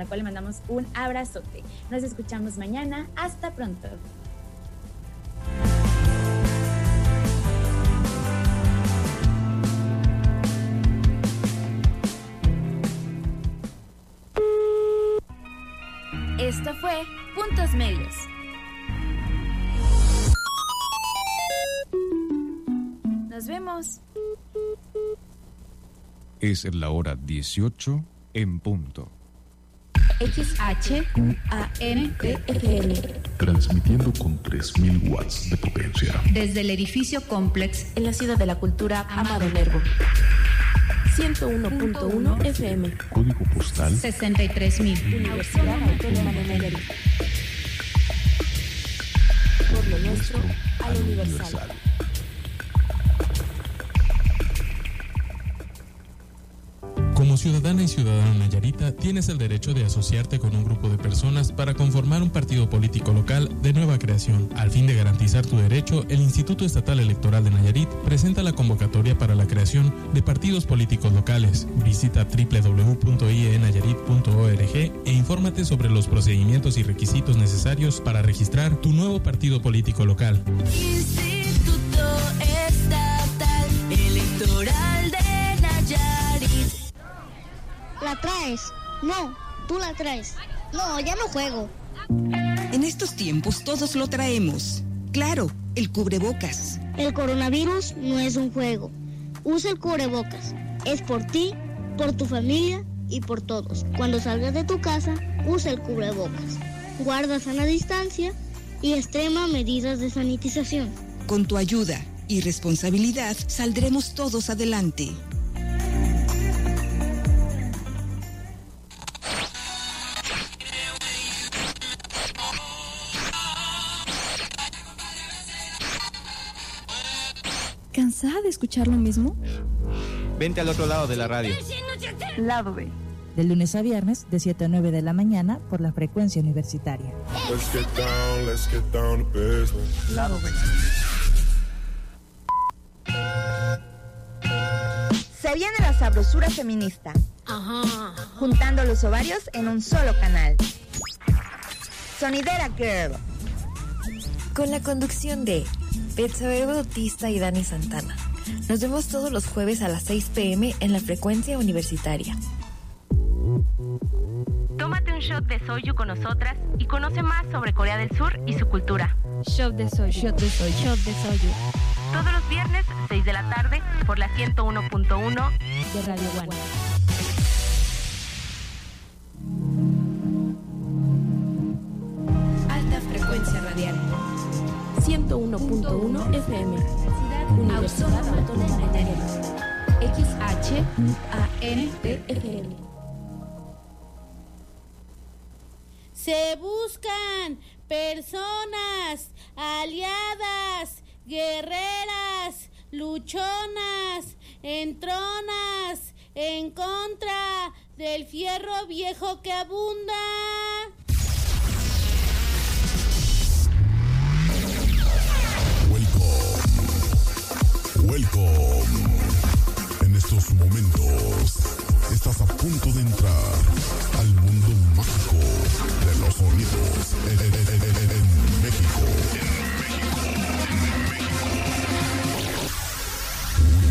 la cual le mandamos un abrazote. Nos escuchamos mañana. Hasta pronto. Esto fue Puntos Medios. Nos vemos. Es la hora 18 en punto. XHUANTFM. Transmitiendo con 3000 watts de potencia. Desde el edificio Complex en la ciudad de la cultura Amado Nervo. 101.1 FM. Código postal 63000. Universidad Autónoma de Nayarit. Por lo nuestro, al universal. Como ciudadana y ciudadano nayarita, tienes el derecho de asociarte con un grupo de personas para conformar un partido político local de nueva creación. Al fin de garantizar tu derecho, el Instituto Estatal Electoral de Nayarit presenta la convocatoria para la creación de partidos políticos locales. Visita www.ienayarit.org e infórmate sobre los procedimientos y requisitos necesarios para registrar tu nuevo partido político local. ¿La traes? No, tú la traes. No, ya no juego. En estos tiempos todos lo traemos. Claro, el cubrebocas. El coronavirus no es un juego. Usa el cubrebocas. Es por ti, por tu familia y por todos. Cuando salgas de tu casa, usa el cubrebocas. Guarda sana distancia y extrema medidas de sanitización. Con tu ayuda y responsabilidad saldremos todos adelante. De escuchar lo mismo? Vente al otro lado de la radio. Lado B. De lunes a viernes, de 7 a 9 de la mañana, por la frecuencia universitaria. Let's get down, let's get down to business. Lado B. Se viene la sabrosura feminista. Ajá. Juntando los ovarios en un solo canal. Sonidera Girl. Con la conducción de Betsabe Bautista y Dani Santana. Nos vemos todos los jueves a las 6 pm en la frecuencia universitaria. Tómate un shot de soju con nosotras y conoce más sobre Corea del Sur y su cultura. Shot de soyu. Shot de soyu. Shot de soyu. Todos los viernes, 6 de la tarde, por la 101.1 de Radio One. Alta frecuencia radial. 101.1 FM. Universidad Autónoma de. XHUANTFM. Se buscan personas aliadas, guerreras, luchonas, entronas, en contra del fierro viejo que abunda. Welcome. En estos momentos estás a punto de entrar al mundo mágico de los sonidos en, en- en- en- en- en México.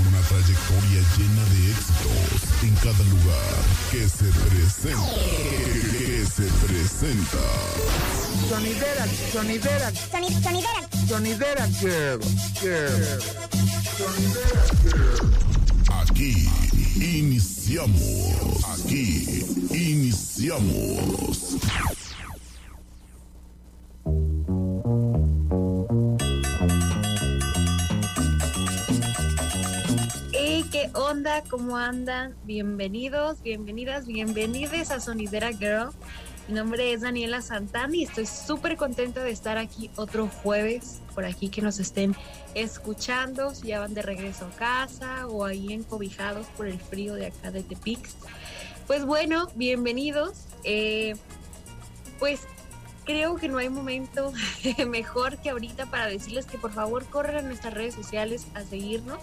Una trayectoria llena de éxitos en cada lugar que se presenta. Que se presenta. Sonidera, sonidera. sonidera. Sonidera girl. Girl. Aquí iniciamos. Aquí iniciamos. Hey, ¿qué onda? ¿Cómo andan? Bienvenidos, bienvenidas, bienvenides a Sonidera Girl. Mi nombre es Daniela Santana y estoy súper contenta de estar aquí otro jueves, por aquí que nos estén escuchando, si ya van de regreso a casa o ahí encobijados por el frío de acá de Tepix. Pues bueno, bienvenidos. Eh, pues creo que no hay momento mejor que ahorita para decirles que por favor corran a nuestras redes sociales a seguirnos.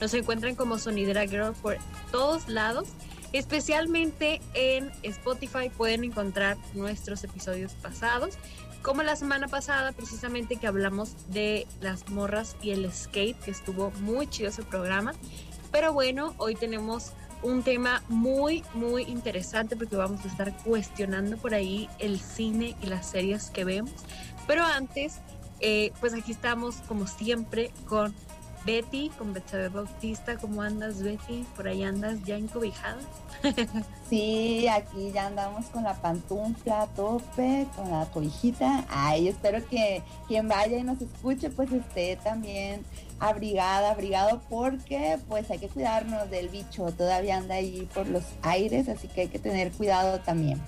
Nos encuentran como Sonidera Girl por todos lados. Especialmente en Spotify pueden encontrar nuestros episodios pasados, como la semana pasada precisamente que hablamos de las morras y el skate, que estuvo muy chido ese programa. Pero bueno, hoy tenemos un tema muy, muy interesante porque vamos a estar cuestionando por ahí el cine y las series que vemos. Pero antes, eh, pues aquí estamos como siempre con Betty, con Betsabe Bautista. ¿Cómo andas, Betty? ¿Por ahí andas ya encobijada? sí, aquí ya andamos con la pantufla a tope, con la cobijita. Ay, espero que quien vaya y nos escuche, pues esté también abrigada, abrigado, porque pues hay que cuidarnos del bicho. Todavía anda ahí por los aires, así que hay que tener cuidado también.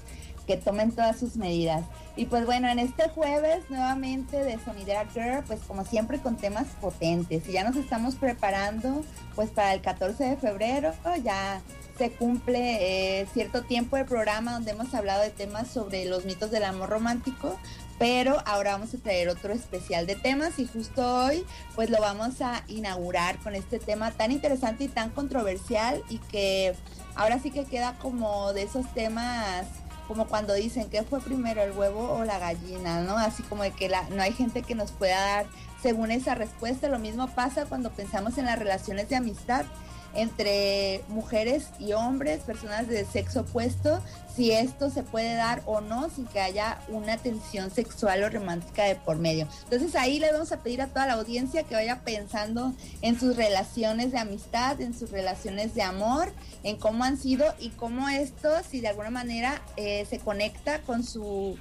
Que tomen todas sus medidas. Y pues bueno, en este jueves nuevamente de Sonidera Girl, pues como siempre con temas potentes. Y ya nos estamos preparando pues para el 14 de febrero, ya se cumple eh, cierto tiempo del programa donde hemos hablado de temas sobre los mitos del amor romántico, pero ahora vamos a traer otro especial de temas y justo hoy pues lo vamos a inaugurar con este tema tan interesante y tan controversial y que ahora sí que queda como de esos temas como cuando dicen que fue primero el huevo o la gallina, ¿no? Así como de que la, no hay gente que nos pueda dar según esa respuesta. Lo mismo pasa cuando pensamos en las relaciones de amistad entre mujeres y hombres, personas de sexo opuesto, si esto se puede dar o no sin que haya una tensión sexual o romántica de por medio. Entonces ahí le vamos a pedir a toda la audiencia que vaya pensando en sus relaciones de amistad, en sus relaciones de amor, en cómo han sido y cómo esto, si de alguna manera eh, se conecta con su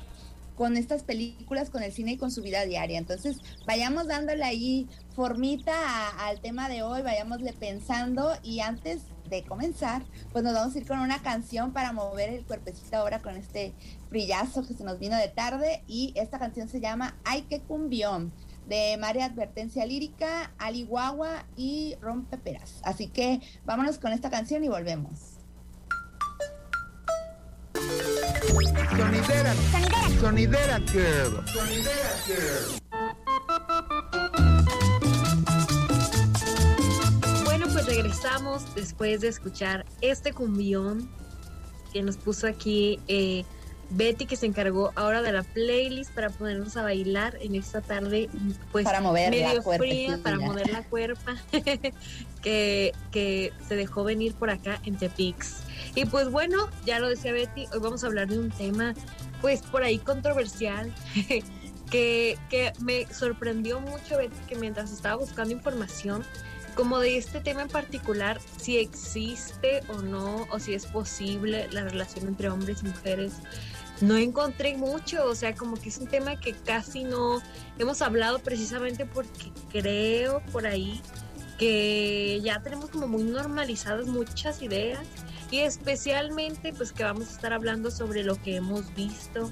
con estas películas, con el cine y con su vida diaria. Entonces, vayamos dándole ahí formita al tema de hoy, vayámosle pensando y antes de comenzar, pues nos vamos a ir con una canción para mover el cuerpecito ahora con este brillazo que se nos vino de tarde y esta canción se llama Ay que cumbión de María Advertencia Lírica, Ali Guagua y Rompeperas. Así que vámonos con esta canción y volvemos. Sonidera, sonidera. Sonidera girl. Bueno, pues regresamos después de escuchar este cumbión que nos puso aquí eh, Betty, que se encargó ahora de la playlist para ponernos a bailar en esta tarde, pues para mover medio la fría, para mover la cuerpa, que, que se dejó venir por acá en Tepix. Y pues bueno, ya lo decía Betty, hoy vamos a hablar de un tema pues por ahí controversial. que, que me sorprendió mucho Betty que mientras estaba buscando información como de este tema en particular, si existe o no, o si es posible la relación entre hombres y mujeres, no encontré mucho, o sea, como que es un tema que casi no hemos hablado precisamente porque creo por ahí que ya tenemos como muy normalizadas muchas ideas y especialmente pues que vamos a estar hablando sobre lo que hemos visto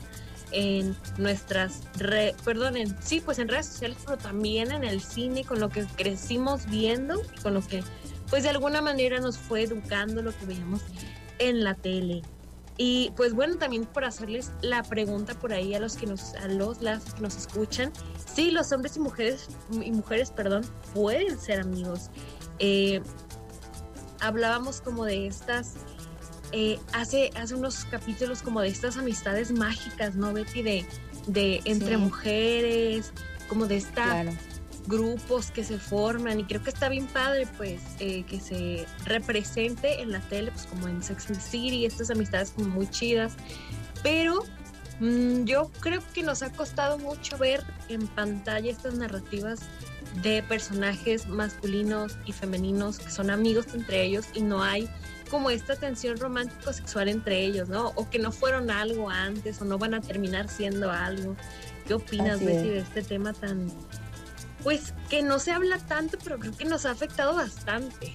en nuestras redes, perdón, sí, pues en redes sociales, pero también en el cine, con lo que crecimos viendo y con lo que pues de alguna manera nos fue educando lo que veíamos en la tele. Y pues bueno, también por hacerles la pregunta por ahí a los que nos, a los las que nos escuchan, sí, los hombres y mujeres, y mujeres, perdón, pueden ser amigos. Eh, hablábamos como de estas, eh, hace, hace unos capítulos como de estas amistades mágicas, ¿no, Betty? De, de entre Sí. mujeres, como de esta Claro. grupos que se forman y creo que está bien padre pues eh, que se represente en la tele pues como en Sex and the City estas amistades como muy chidas pero mm, yo creo que nos ha costado mucho ver en pantalla estas narrativas de personajes masculinos y femeninos que son amigos entre ellos y no hay como esta tensión romántico sexual entre ellos, ¿no? O que no fueron algo antes o no van a terminar siendo algo. ¿Qué opinas, Así Betty, es. de este tema tan, pues que no se habla tanto, pero creo que nos ha afectado bastante.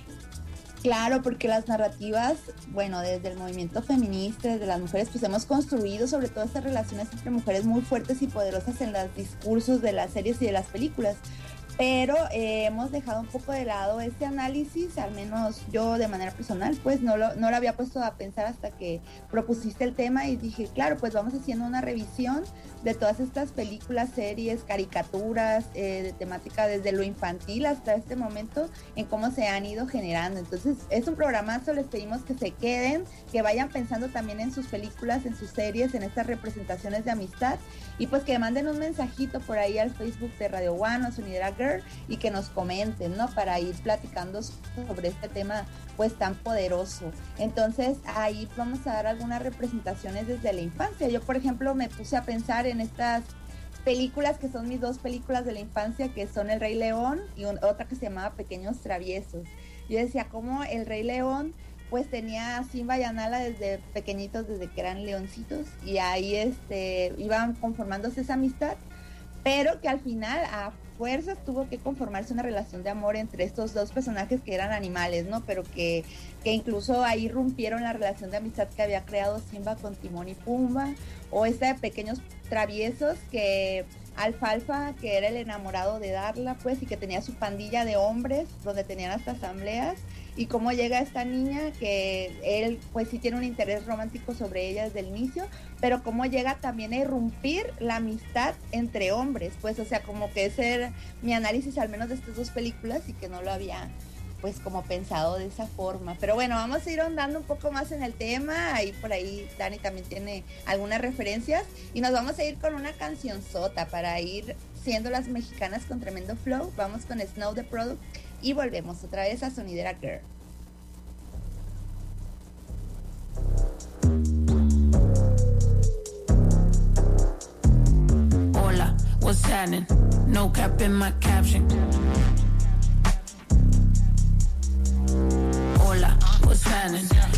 Claro, porque las narrativas, bueno, desde el movimiento feminista, desde las mujeres, pues hemos construido sobre todo estas relaciones entre mujeres muy fuertes y poderosas en los discursos de las series y de las películas. Pero eh, hemos dejado un poco de lado este análisis, al menos yo de manera personal, pues no lo, no lo había puesto a pensar hasta que propusiste el tema y dije, claro, pues vamos haciendo una revisión de todas estas películas, series, caricaturas, eh, de temática desde lo infantil hasta este momento, en cómo se han ido generando. Entonces, es un programazo, les pedimos que se queden, que vayan pensando también en sus películas, en sus series, en estas representaciones de amistad, y pues que manden un mensajito por ahí al Facebook de Radio One o Sonidera Girl y que nos comenten, ¿no? Para ir platicando sobre este tema pues tan poderoso. Entonces ahí vamos a dar algunas representaciones desde la infancia. Yo, por ejemplo, me puse a pensar en estas películas que son mis dos películas de la infancia, que son El Rey León y otra que se llamaba Pequeños Traviesos. Yo decía, ¿cómo El Rey León pues tenía a Simba y a desde pequeñitos, desde que eran leoncitos, y ahí este, iban conformándose esa amistad, pero que al final a fuerzas tuvo que conformarse una relación de amor entre estos dos personajes que eran animales, ¿no? Pero que, que incluso ahí rompieron la relación de amistad que había creado Simba con Timón y Pumba, o esta de pequeños traviesos que Alfalfa, que era el enamorado de Darla, pues, y que tenía su pandilla de hombres, donde tenían hasta asambleas, y cómo llega esta niña que él pues sí tiene un interés romántico sobre ella desde el inicio, pero cómo llega también a irrumpir la amistad entre hombres, pues o sea, como que ese era mi análisis al menos de estas dos películas y que no lo había pues como pensado de esa forma. Pero bueno, vamos a ir ahondando un poco más en el tema. Ahí por ahí Dani también tiene algunas referencias. Y nos vamos a ir con una canción sota para ir siendo las mexicanas con tremendo flow. Vamos con Snow the Product y volvemos otra vez a Sonidera Girl. Hola, what's happening? No cap in my caption. Hola, what's happening?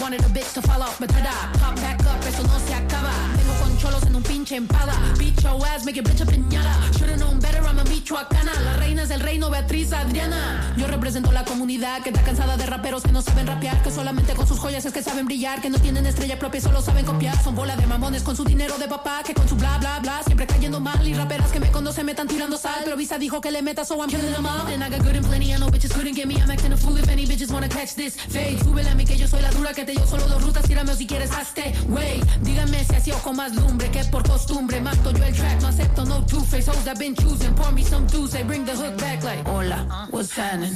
wanted a bitch to fall off. But tada, pop back up, eso no se acaba. Tengo con cholos en un pinche empada. Beat your ass, make it bitch a piñata. Should've known better, I'm a michoacana. La reina es el reino, Beatriz Adriana. Yo represento la comunidad que está cansada de raperos que no saben rapear. Que solamente con sus joyas es que saben brillar. Que no tienen estrella propia, solo saben copiar. Son bola de mamones con su dinero de papá. Que con su bla bla bla siempre cayendo mal. Y raperas que me conocen me están tirando sal. Pero Visa dijo que le meta, so I'm killing them all. And I got good and plenty, I know bitches couldn't get me. I'm acting a fool if any bitches wanna catch this. Fade, súbele a mí que yo soy la dura que te dio solo dos rutas. Tírame o si quieres hazte, wey. Díganme si así ojo más lumbre que por costumbre. Mato yo el track, no acepto no two-face. Hoes I've been choosing. Pour me some dudes, they bring the hook back like. Hola, what's happening?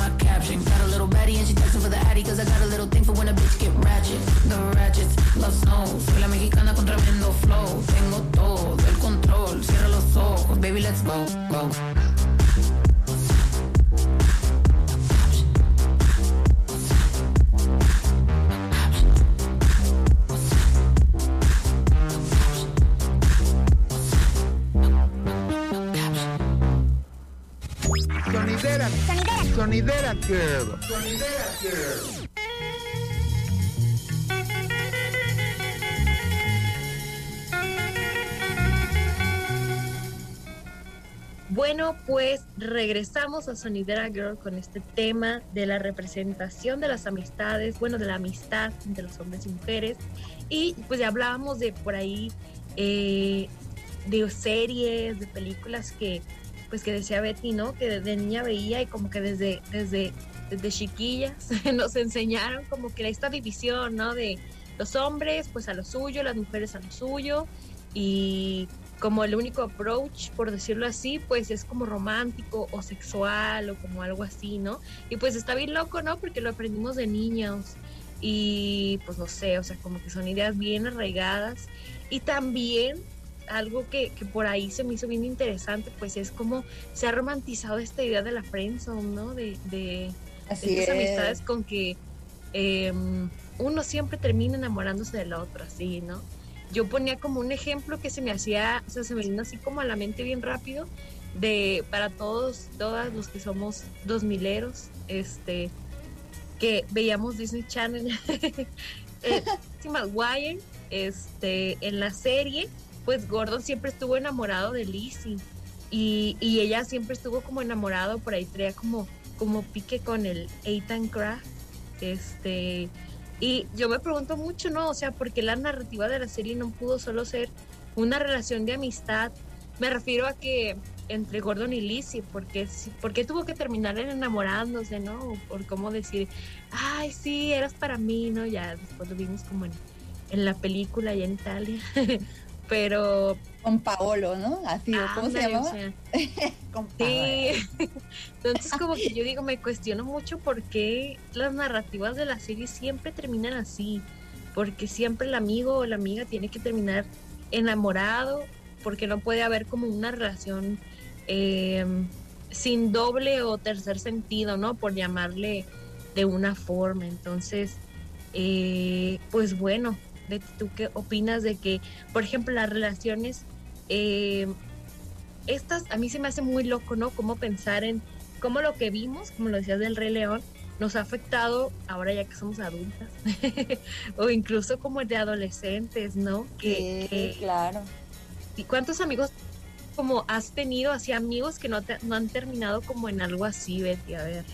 caption. Got a little baddie and she texting for the addy cause I got a little thing for when a bitch get ratchet. The ratchets love snow. Soy la mexicana con tremendo flow. Tengo todo el control. Cierra los ojos. Baby, let's go, go. Sonidera Girl. Sonidera Girl. bueno, pues regresamos a Sonidera Girl con este tema de la representación de las amistades, bueno, de la amistad entre los hombres y mujeres. Y pues ya hablábamos de por ahí, eh, de series, de películas que pues que decía Betty, ¿no? Que de niña veía y como que desde, desde, desde chiquillas nos enseñaron como que esta división, ¿no? De los hombres pues a lo suyo, las mujeres a lo suyo y como el único approach, por decirlo así, pues es como romántico o sexual o como algo así, ¿no? Y pues está bien loco, ¿no? Porque lo aprendimos de niños y pues no sé, o sea, como que son ideas bien arraigadas y también algo que, que por ahí se me hizo bien interesante, pues es como se ha romantizado esta idea de la friendzone, ¿no? De, de Así estas es. amistades con que em, uno siempre termina enamorándose del otro, así, ¿no? Yo ponía como un ejemplo que se me hacía, o sea, se me vino así como a la mente bien rápido, de para todos, todas los que somos dos mileros, este, que veíamos Disney Channel, eh, McGuire, este, en la serie, pues Gordon siempre estuvo enamorado de Lizzie y, y ella siempre estuvo como enamorado, por ahí traía como, como pique con el Ethan Craft, este, y yo me pregunto mucho, ¿no? O sea, ¿por qué la narrativa de la serie no pudo solo ser una relación de amistad? Me refiero a que entre Gordon y Lizzie, porque ¿por qué tuvo que terminar en enamorándose, ¿no? Por cómo decir, ay, sí, eras para mí, ¿no? Ya después lo vimos como en, en la película allá en Italia. Pero. Con Paolo, ¿no? Así, ¿cómo se llamaba? Con Sí. Entonces, como que yo digo, me cuestiono mucho por qué las narrativas de la serie siempre terminan así. Porque siempre el amigo o la amiga tiene que terminar enamorado, porque no puede haber como una relación eh, sin doble o tercer sentido, ¿no? Por llamarle de una forma. Entonces, eh, pues bueno, Betty, ¿tú qué opinas de que, por ejemplo, las relaciones, eh, estas a mí se me hace muy loco, ¿no? Cómo pensar en cómo lo que vimos, como lo decías del Rey León, nos ha afectado ahora ya que somos adultas, o incluso como de adolescentes, ¿no? Que, Sí, que- claro. ¿Y cuántos amigos como has tenido, así amigos que no, te- no han terminado como en algo así, Betty? A ver.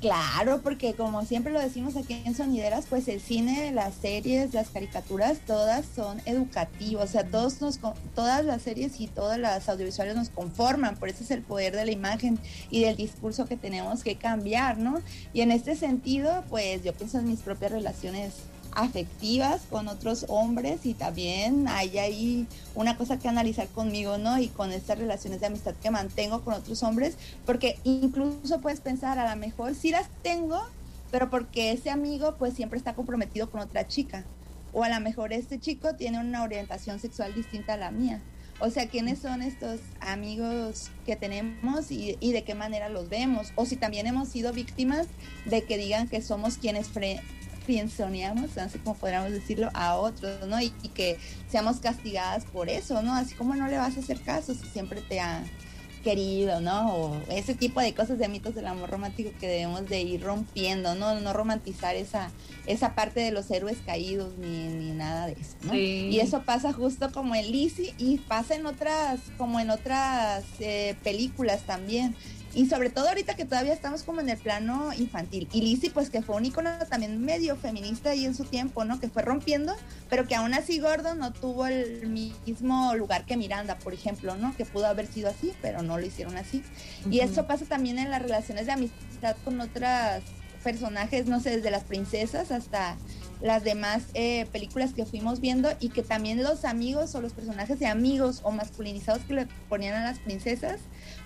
Claro, porque como siempre lo decimos aquí en Sonideras, pues el cine, las series, las caricaturas, todas son educativas, o sea, todos nos, todas las series y todas las audiovisuales nos conforman, por eso es el poder de la imagen y del discurso que tenemos que cambiar, ¿no? Y en este sentido, pues yo pienso en mis propias relaciones afectivas con otros hombres y también hay ahí una cosa que analizar conmigo, ¿no? Y con estas relaciones de amistad que mantengo con otros hombres, porque incluso puedes pensar, a lo mejor sí las tengo, pero porque ese amigo pues siempre está comprometido con otra chica. O a lo mejor este chico tiene una orientación sexual distinta a la mía. O sea, ¿quiénes son estos amigos que tenemos y, de qué manera los vemos? O si también hemos sido víctimas de que digan que somos quienes friendzoneamos, así como podríamos decirlo, a otros, ¿no? Y, y que seamos castigadas por eso, ¿no? Así como no le vas a hacer caso si siempre te ha querido, ¿no? O ese tipo de cosas de mitos del amor romántico que debemos de ir rompiendo, ¿no? No romantizar esa, esa parte de los héroes caídos ni, ni nada de eso, ¿no? Sí. Y eso pasa justo como en Lizzie y pasa en otras, como en otras eh, películas también. Y sobre todo ahorita que todavía estamos como en el plano infantil. Y Lizzie, pues que fue un icono también medio feminista ahí en su tiempo, ¿no? Que fue rompiendo, pero que aún así Gordon no tuvo el mismo lugar que Miranda, por ejemplo, ¿no? Que pudo haber sido así, pero no lo hicieron así. Y eso pasa también en las relaciones de amistad con otras personajes, no sé, desde las princesas hasta las demás eh, películas que fuimos viendo y que también los amigos o los personajes de amigos o masculinizados que le ponían a las princesas,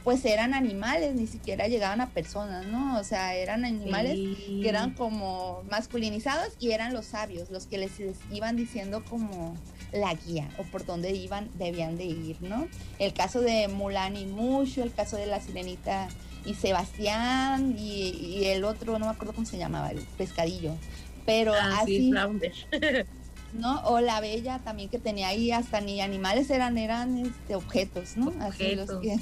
pues eran animales, ni siquiera llegaban a personas, ¿no? O sea, eran animales Sí. que eran como masculinizados y eran los sabios, los que les, les iban diciendo como la guía o por dónde iban, debían de ir, ¿no? El caso de Mulan y Mushu, el caso de la sirenita y Sebastián y, y el otro, no me acuerdo cómo se llamaba, el pescadillo. Pero Ah, sí, así. ¿no? O la bella también que tenía ahí hasta ni animales eran, eran este, objetos, ¿no? Así los que,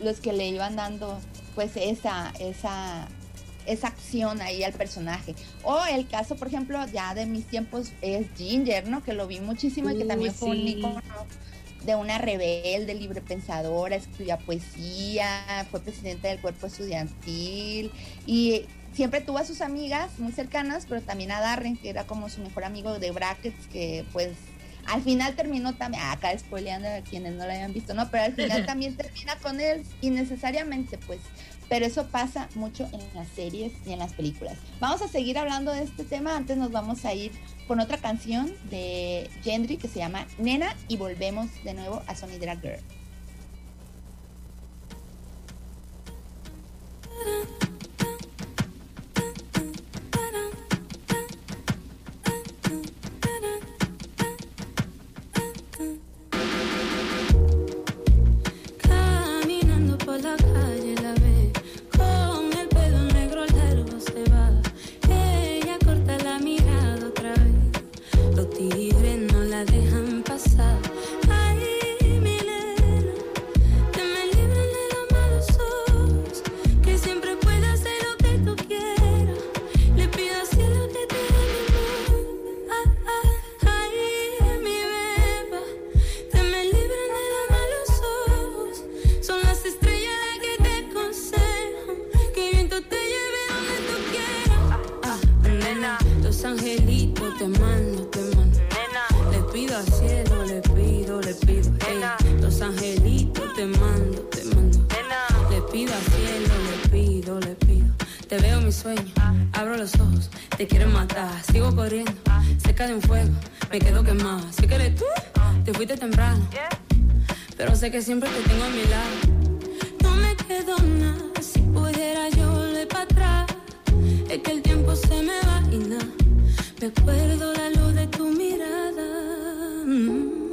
los que le iban dando pues esa, esa, esa acción ahí al personaje. O el caso, por ejemplo, ya de mis tiempos es Ginger, ¿no? Que lo vi muchísimo y que también fue un icono de una rebelde, libre pensadora, escribía poesía, fue presidenta del cuerpo estudiantil y siempre tuvo a sus amigas muy cercanas, pero también a Darren, que era como su mejor amigo de brackets, que pues al final terminó también, ah, acá spoileando a quienes no lo hayan visto, ¿no? Pero al final también termina con él innecesariamente, pues. Pero eso pasa mucho en las series y en las películas. Vamos a seguir hablando de este tema, antes nos vamos a ir con otra canción de Gendry que se llama Nena y volvemos de nuevo a Sonidera Girl. Le pido. ey, los angelitos te mando, te mando. Le pido al cielo, le pido, le pido. Te veo en mi sueño, abro los ojos, te quiero matar. Sigo corriendo, cerca de un fuego, me quedo quemado. Si que eres tú, te fuiste temprano. Pero sé que siempre te tengo a mi lado. No me quedo nada, si pudiera yo volver para atrás. Es que el tiempo se me va y nada. Me acuerdo la luz de tu mirada. Ay,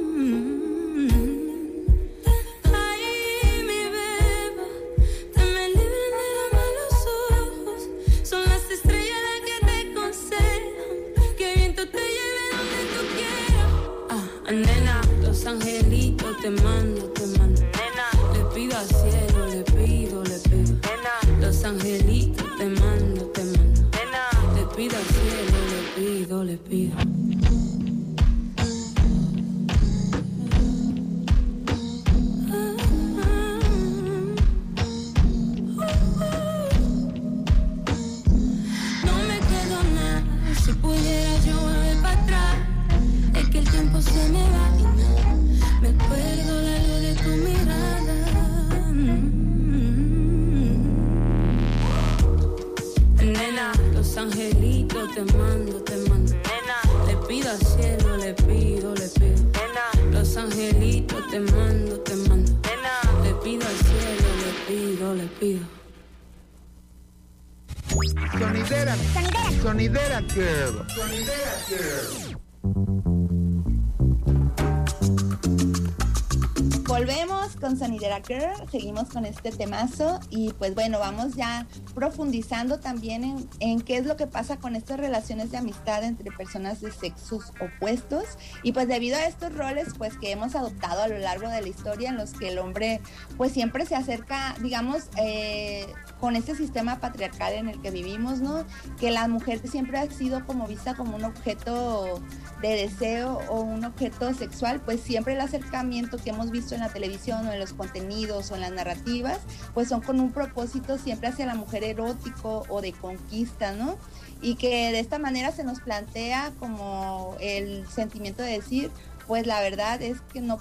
te mando, te mando. Te mando, te mando. Le pido al cielo, le pido, le pido. Los angelitos te mando, te mando. Le pido al cielo, le pido, le pido. Sonidera. Sonidera Girl. Sonidera Girl. Volvemos con Sonidera Girl, seguimos con este temazo y pues bueno, vamos ya profundizando también en, en qué es lo que pasa con estas relaciones de amistad entre personas de sexos opuestos y pues debido a estos roles pues que hemos adoptado a lo largo de la historia en los que el hombre pues siempre se acerca, digamos, eh, con este sistema patriarcal en el que vivimos, ¿no? Que la mujer siempre ha sido como vista como un objeto de deseo o un objeto sexual, pues siempre el acercamiento que hemos visto en la televisión o en los contenidos o en las narrativas, pues son con un propósito siempre hacia la mujer erótico o de conquista, ¿no? Y que de esta manera se nos plantea como el sentimiento de decir, pues la verdad es que no,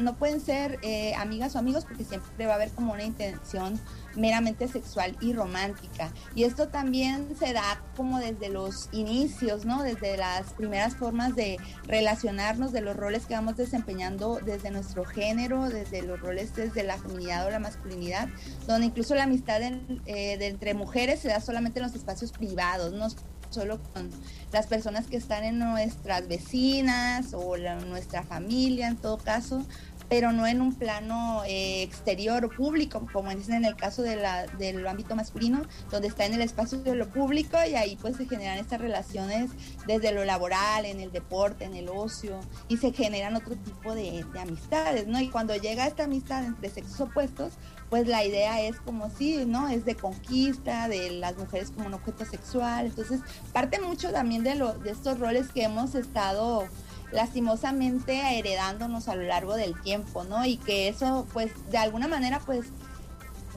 no pueden ser eh, amigas o amigos porque siempre va a haber como una intención meramente sexual y romántica. Y esto también se da como desde los inicios, ¿no? Desde las primeras formas de relacionarnos, de los roles que vamos desempeñando desde nuestro género, desde los roles desde la feminidad o la masculinidad, donde incluso la amistad eh, de entre mujeres se da solamente en los espacios privados, no solo con las personas que están en nuestras vecinas o nuestra familia en todo caso, pero no en un plano eh, exterior o público, como es en el caso de la, del ámbito masculino, donde está en el espacio de lo público y ahí pues se generan estas relaciones desde lo laboral, en el deporte, en el ocio, y se generan otro tipo de, de amistades, ¿no? Y cuando llega esta amistad entre sexos opuestos, pues la idea es como sí, ¿no? Es de conquista, de las mujeres como un objeto sexual, entonces parte mucho también de, lo, de estos roles que hemos estado lastimosamente heredándonos a lo largo del tiempo, ¿no? Y que eso, pues, de alguna manera, pues,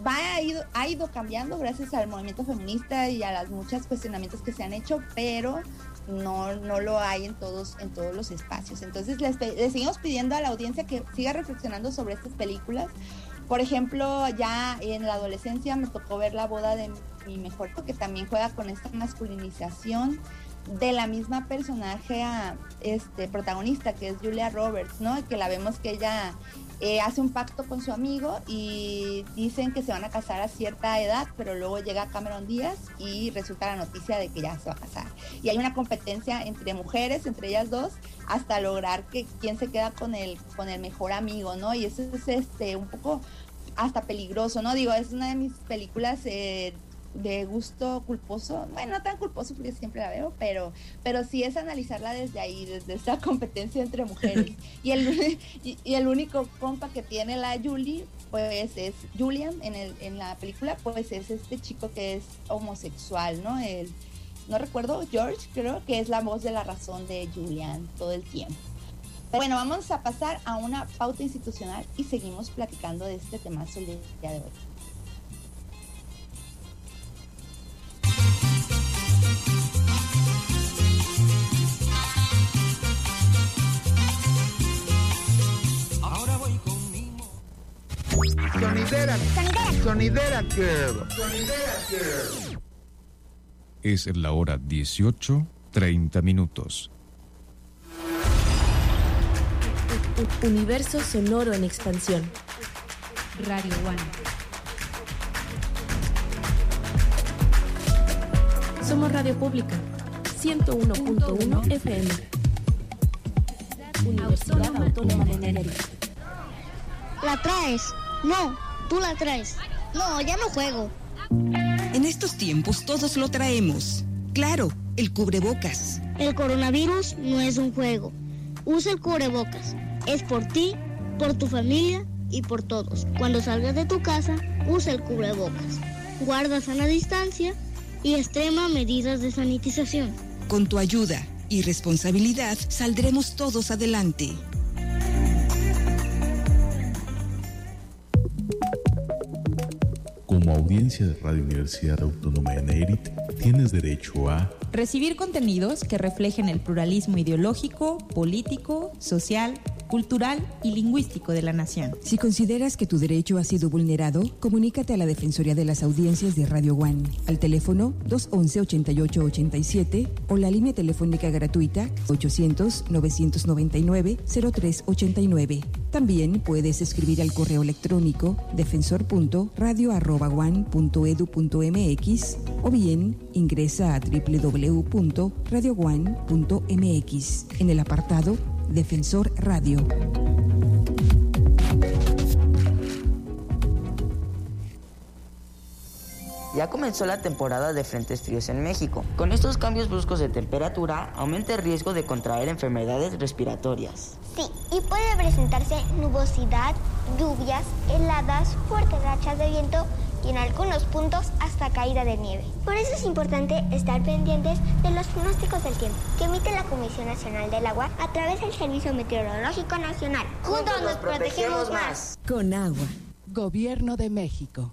va ha ido, ha ido cambiando gracias al movimiento feminista y a las muchas cuestionamientos que se han hecho, pero no, no lo hay en todos, en todos los espacios. Entonces les, les seguimos pidiendo a la audiencia que siga reflexionando sobre estas películas. Por ejemplo, ya en la adolescencia me tocó ver la boda de mi mejor, que también juega con esta masculinización de la misma personaje este protagonista que es Julia Roberts, ¿no? Que la vemos que ella eh, hace un pacto con su amigo y dicen que se van a casar a cierta edad, pero luego llega Cameron Díaz y resulta la noticia de que ya se va a casar. Y hay una competencia entre mujeres, entre ellas dos, hasta lograr que quién se queda con el, con el mejor amigo, ¿no? Y eso es este un poco hasta peligroso, ¿no? Digo, es una de mis películas eh, de gusto culposo, bueno, no tan culposo porque siempre la veo, pero, pero sí es analizarla desde ahí, desde esa competencia entre mujeres. y, el, y, el único compa que tiene la Julie, pues es Julian en, el, en la película, pues es este chico que es homosexual, ¿no? El, no recuerdo, George creo que es la voz de la razón de Julian todo el tiempo. bueno, vamos a pasar a una pauta institucional y seguimos platicando de este tema el día de hoy. Sonidera. Sonidera. Girl. Sonidera Girl. Es la hora 18, 30 minutos. Universo sonoro en expansión. Radio One. Somos radio pública. 101.1 FM. Universidad Autónoma de Nayarit. ¿La traes? No, tú la traes. No, ya no juego. En estos tiempos todos lo traemos. Claro, el cubrebocas. El coronavirus no es un juego. Usa el cubrebocas. Es por ti, por tu familia y por todos. Cuando salgas de tu casa, usa el cubrebocas. Guarda sana distancia y extrema medidas de sanitización. Con tu ayuda y responsabilidad saldremos todos adelante. Como audiencia de Radio Universidad Autónoma de Nayarit, tienes derecho a recibir contenidos que reflejen el pluralismo ideológico, político, social, cultural y lingüístico de la nación. Si consideras que tu derecho ha sido vulnerado, comunícate a la Defensoría de las Audiencias de Radio One al teléfono 211-8887 o la línea telefónica gratuita 800-999-0389. También puedes escribir al correo electrónico defensor.radio.one.edu.mx o bien ingresa a www.radioone.mx en el apartado Defensor Radio. Ya comenzó la temporada de frentes fríos en México. Con estos cambios bruscos de temperatura, aumenta el riesgo de contraer enfermedades respiratorias. Sí, y puede presentarse nubosidad, lluvias, heladas, fuertes rachas de viento y en algunos puntos hasta caída de nieve. Por eso es importante estar pendientes de los pronósticos del tiempo que emite la Comisión Nacional del Agua a través del Servicio Meteorológico Nacional. Juntos nos protegemos más. Con agua. Gobierno de México.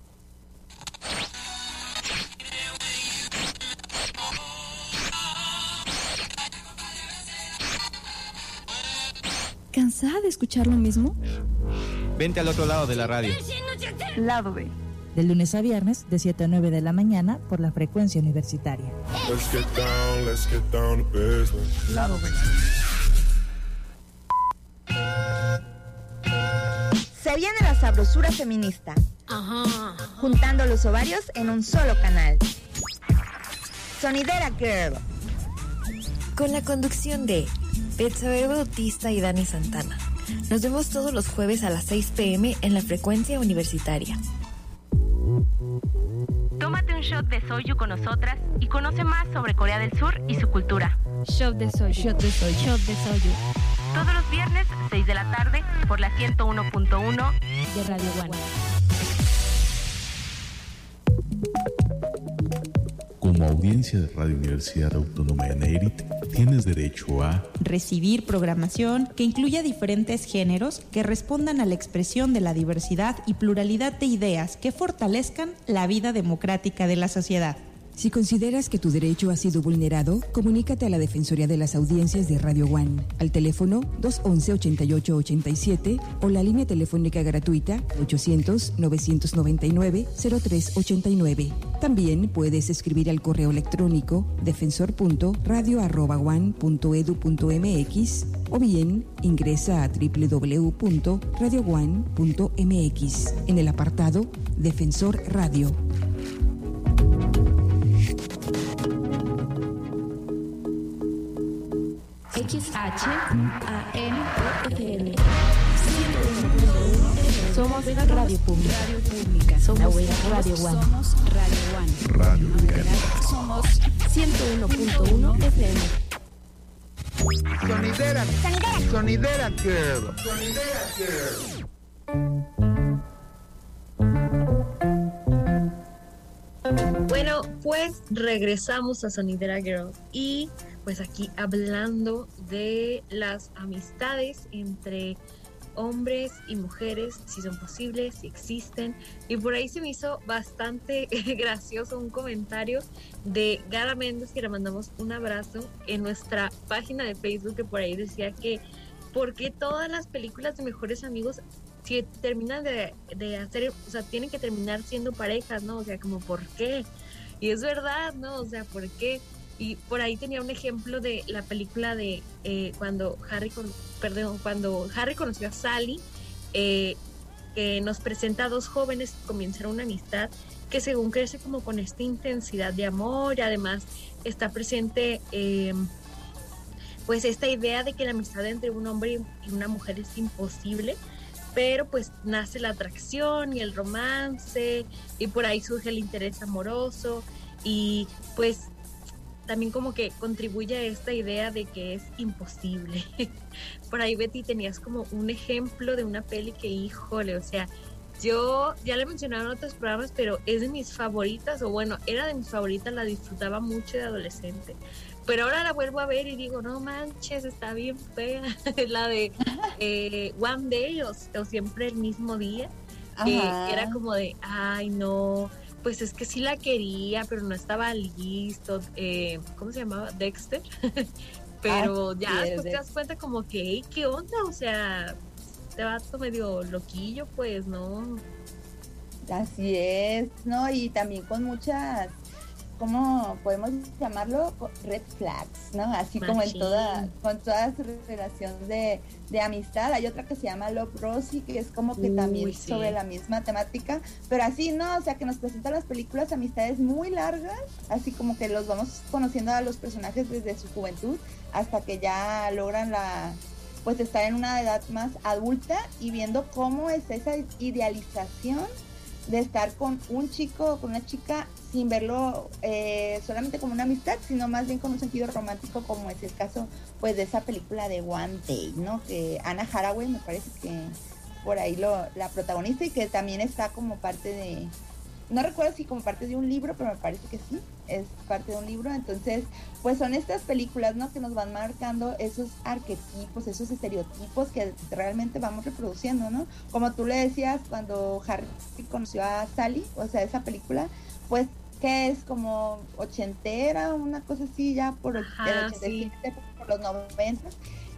¿Cansada de escuchar lo mismo? Vente al otro lado de la radio. Lado B. De lunes a viernes, de 7 a 9 de la mañana, por la frecuencia universitaria. Let's get down, let's get down to business. Lado B. Se viene la sabrosura feminista. Ajá. Juntando los ovarios en un solo canal. Sonidera Girl. Con la conducción de Betsabe Bautista y Dani Santana. Nos vemos todos los jueves a las 6 pm en la frecuencia universitaria. Shot de soju con nosotras y conoce más sobre Corea del Sur y su cultura. Shot de soyu. Shot de soyu. Shot de soyu. Todos los viernes, 6 de la tarde, por la 101.1 de Radio One. Como audiencia de Radio Universidad Autónoma de Nayarit, tienes derecho a recibir programación que incluya diferentes géneros que respondan a la expresión de la diversidad y pluralidad de ideas que fortalezcan la vida democrática de la sociedad. Si consideras que tu derecho ha sido vulnerado, comunícate a la Defensoría de las Audiencias de Radio One al teléfono 211-8887 o la línea telefónica gratuita 800-999-0389. También puedes escribir al correo electrónico defensor.radio.one.edu.mx o bien ingresa a www.radioone.mx en el apartado Defensor Radio. XHANFM. Somos Radio Pública. Somos Radio One. Somos Radio One. Radio Somos 101.1 FM. Sonidera. Sonidera Girl. Sonidera Girl. Bueno, pues regresamos a Sonidera Girl y pues aquí hablando de las amistades entre hombres y mujeres, si son posibles, si existen. Y por ahí se me hizo bastante gracioso un comentario de Gara Méndez, que le mandamos un abrazo en nuestra página de Facebook, que por ahí decía que, ¿por qué todas las películas de mejores amigos si terminan de, de hacer, o sea, tienen que terminar siendo parejas, ¿no? O sea, como, ¿por qué? Y es verdad, ¿no? O sea, ¿por qué? Y por ahí tenía un ejemplo de la película de eh, cuando Harry, perdón, cuando Harry conoció a Sally, eh, que nos presenta a dos jóvenes que comienzan una amistad que según crece como con esta intensidad de amor y además está presente eh, pues esta idea de que la amistad entre un hombre y una mujer es imposible, pero pues nace la atracción y el romance y por ahí surge el interés amoroso y pues también como que contribuye a esta idea de que es imposible. Por ahí Betty tenías como un ejemplo de una peli que híjole, o sea, yo ya le he mencionado en otros programas, pero es de mis favoritas, o bueno, era de mis favoritas, la disfrutaba mucho de adolescente. Pero ahora la vuelvo a ver y digo, no manches, está bien fea. la de eh, One Day o, o, siempre el mismo día. Que era como de, ay, no, pues es que sí la quería, pero no estaba listo. Eh, ¿Cómo se llamaba? Dexter. pero Ah, ya sí, después te das cuenta como que, "Ey, ¿qué onda? O sea, te vato medio loquillo, pues, ¿no? Así es, ¿no? Y también con muchas, ¿cómo podemos llamarlo? Red flags, ¿no? Así como en toda, con toda su relación de, de amistad. Hay otra que se llama Love Rosie, que es como que Uy, también sí. sobre la misma temática, pero así, ¿no? O sea, que nos presentan las películas amistades muy largas, así como que los vamos conociendo a los personajes desde su juventud hasta que ya logran la pues estar en una edad más adulta y viendo cómo es esa idealización de estar con un chico o con una chica sin verlo eh, solamente como una amistad, sino más bien con un sentido romántico, como es el caso pues de esa película de One Day, ¿no? Que Anna Haraway me parece que por ahí lo, la protagonista y que también está como parte de, no recuerdo si como parte de un libro, pero me parece que sí, es parte de un libro. Entonces, pues son estas películas, ¿no? Que nos van marcando esos arquetipos, esos estereotipos que realmente vamos reproduciendo, ¿no? Como tú le decías cuando Harry conoció a Sally, o sea, esa película, pues que es como ochentera, una cosa así ya por el Ajá, 87, por los 90.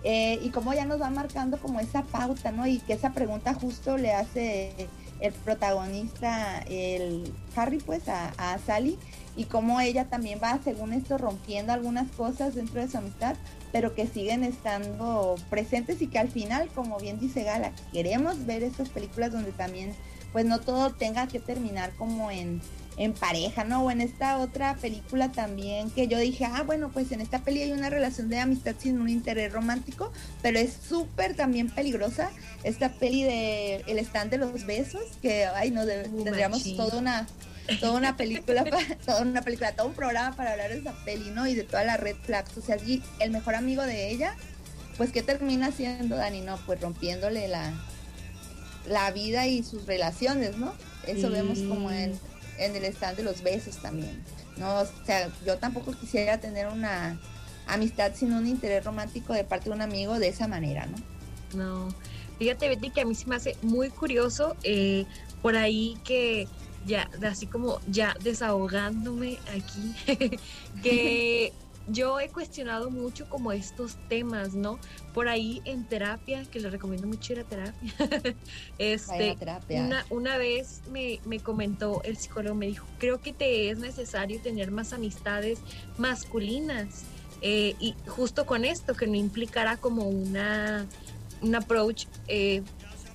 eh, y como ya nos va marcando como esa pauta, ¿no? Y que esa pregunta justo le hace el protagonista, el Harry, pues a, a Sally, y cómo ella también va, según esto, rompiendo algunas cosas dentro de su amistad, pero que siguen estando presentes y que al final, como bien dice Gala, queremos ver estas películas donde también, pues no todo tenga que terminar como en, en pareja, ¿no? O en esta otra película también que yo dije, ah, bueno, pues en esta peli hay una relación de amistad sin un interés romántico, pero es súper también peligrosa. Esta peli de El stand de los besos, que, ay, no, de- tendríamos machín. toda una toda una película, pa- toda una película, todo un programa para hablar de esa peli, ¿no? Y de toda la red flags. O sea, el mejor amigo de ella, pues ¿qué termina haciendo Dani? No, pues rompiéndole la, la vida y sus relaciones, ¿no? Eso Sí. vemos como en, en el stand de los besos también. No, o sea, yo tampoco quisiera tener una amistad sin un interés romántico de parte de un amigo de esa manera, ¿no? No, fíjate Betty que a mí se me hace muy curioso eh, por ahí que ya, así como ya desahogándome aquí, que yo he cuestionado mucho como estos temas, ¿no? Por ahí en terapia, que les recomiendo mucho ir a terapia. este, Una, una vez me, me comentó el psicólogo, me dijo, creo que te es necesario tener más amistades masculinas. Eh, y justo con esto, que no implicará como una, un approach eh,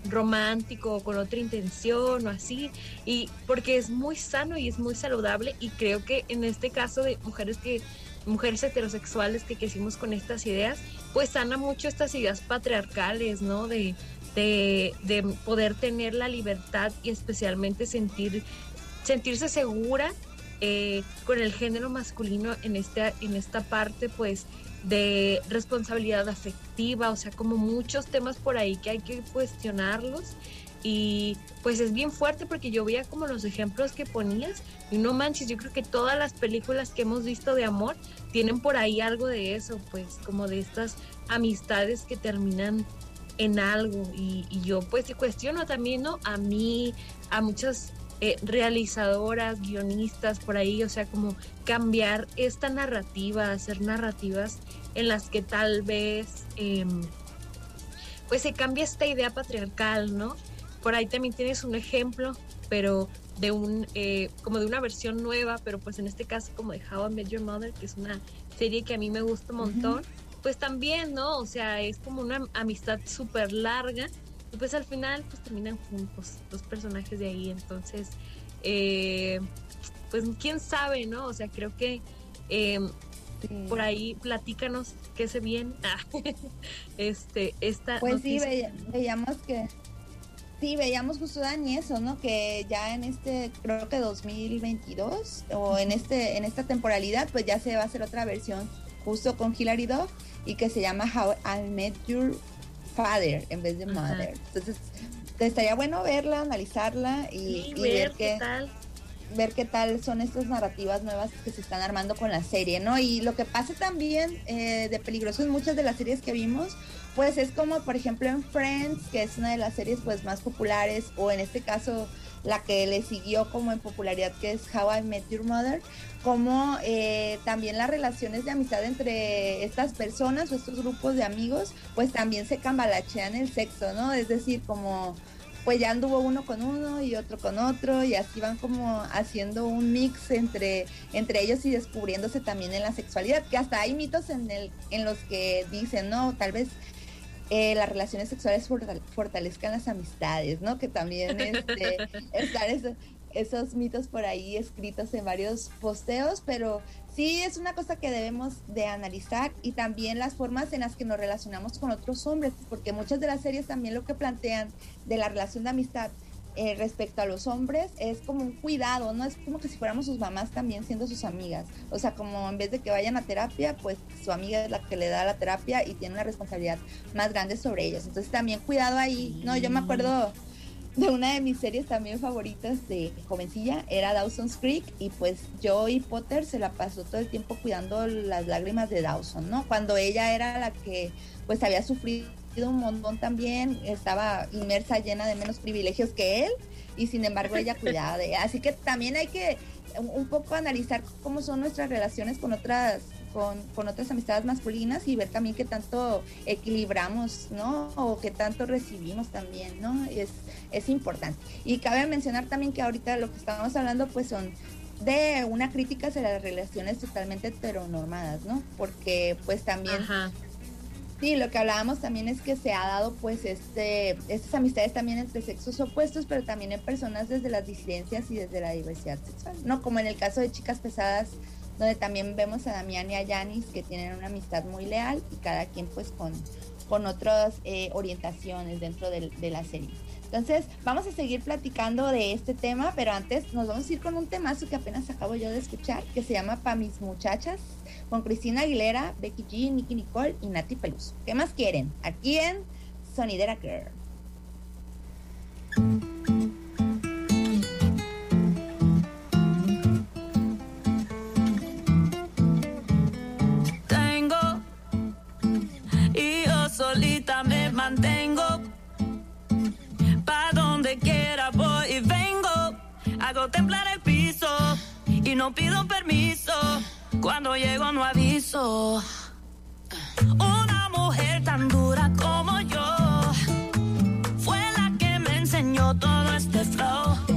romántico o con otra intención o así, y porque es muy sano y es muy saludable y creo que en este caso de mujeres que mujeres heterosexuales que crecimos con estas ideas, pues sana mucho estas ideas patriarcales, ¿no? De, de, de poder tener la libertad y especialmente sentir, sentirse segura eh, con el género masculino en, este, en esta parte, pues, de responsabilidad afectiva, o sea, como muchos temas por ahí que hay que cuestionarlos y pues es bien fuerte porque yo veía como los ejemplos que ponías y no manches, yo creo que todas las películas que hemos visto de amor tienen por ahí algo de eso, pues como de estas amistades que terminan en algo y, yo pues cuestiono también, ¿no? A mí, a muchas eh, realizadoras, guionistas por ahí, o sea, como cambiar esta narrativa, hacer narrativas en las que tal vez... Em, pues se cambia esta idea patriarcal, ¿no? Por ahí también tienes un ejemplo, pero de un, eh, como de una versión nueva, pero pues en este caso como de How I Met Your Mother, que es una serie que a mí me gusta un montón, pues también, ¿no? O sea, es como una amistad súper larga y pues al final pues terminan juntos los personajes de ahí, entonces, eh, pues quién sabe, ¿no? O sea, creo que em, por ahí platícanos qué se viene. este, esta pues sí, veíamos que Sí, veíamos justo Dani eso, ¿no? Que ya en este, creo que 2022 o en este, en esta temporalidad, pues ya se va a hacer otra versión justo con Hilary Duff y que se llama How I Met Your Father en vez de Mother. Entonces, estaría bueno verla, analizarla y, ver, qué tal ver qué tal son estas narrativas nuevas que se están armando con la serie, ¿no? Y lo que pasa también eh, de peligroso en muchas de las series que vimos pues es como por ejemplo en Friends, que es una de las series pues más populares, o en este caso la que le siguió como en popularidad, que es How I Met Your Mother, como eh, también las relaciones de amistad entre estas personas o estos grupos de amigos, pues también se cambalachean el sexo, ¿no? Es decir, como pues ya anduvo uno con uno y otro con otro y así van como haciendo un mix entre, entre ellos y descubriéndose también en la sexualidad, que hasta hay mitos en, el, en los que dicen, no, tal vez eh, las relaciones sexuales fortalezcan las amistades, ¿no? Que también este, están esos, mitos por ahí escritos en varios posteos, pero sí es una cosa que debemos de analizar y también las formas en las que nos relacionamos con otros hombres, porque muchas de las series también lo que plantean de la relación de amistad eh, respecto a los hombres es como un cuidado, ¿no? Es como que si fuéramos sus mamás también siendo sus amigas. O sea, como en vez de que vayan a terapia, pues su amiga es la que le da la terapia y tiene una responsabilidad más grande sobre ellos. Entonces también cuidado ahí. No, yo me acuerdo de una de mis series también favoritas de jovencilla, era Dawson's Creek y pues Joey Potter se la pasó todo el tiempo cuidando las lágrimas de Dawson, ¿no? Cuando ella era la que pues había sufrido un montón también, estaba inmersa llena de menos privilegios que él y sin embargo ella cuidaba de Así que también hay que un poco analizar cómo son nuestras relaciones con otras con, con, otras amistades masculinas y ver también qué tanto equilibramos, ¿no? O qué tanto recibimos también, ¿no? Es, es importante. Y cabe mencionar también que ahorita lo que estamos hablando pues son de una crítica hacia las relaciones totalmente heteronormadas, ¿no? Porque pues también Sí, lo que hablábamos también es que se ha dado pues este, estas amistades también entre sexos opuestos, pero también en personas desde las disidencias y desde la diversidad sexual, ¿no? Como en el caso de Chicas Pesadas, donde también vemos a Damián y a Yanis que tienen una amistad muy leal y cada quien pues con, con otras eh, orientaciones dentro de, la serie. Entonces, vamos a seguir platicando de este tema, pero antes nos vamos a ir con un temazo que apenas acabo yo de escuchar, que se llama Pa' mis muchachas, con Cristina Aguilera, Becky G, Nicky Nicole y Nati Peluso. ¿Qué más quieren? Aquí en Sonidera Girl. solita me mantengo. Pa donde quiera voy y vengo. Hago temblar el piso y no pido permiso. Cuando llego no aviso. Una mujer tan dura como yo fue la que me enseñó todo este flow.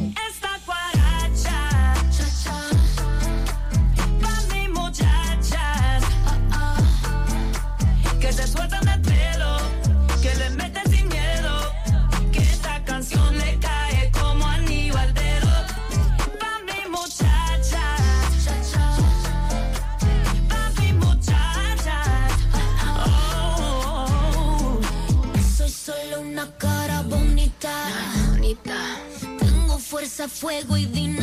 Fuego y dinamita.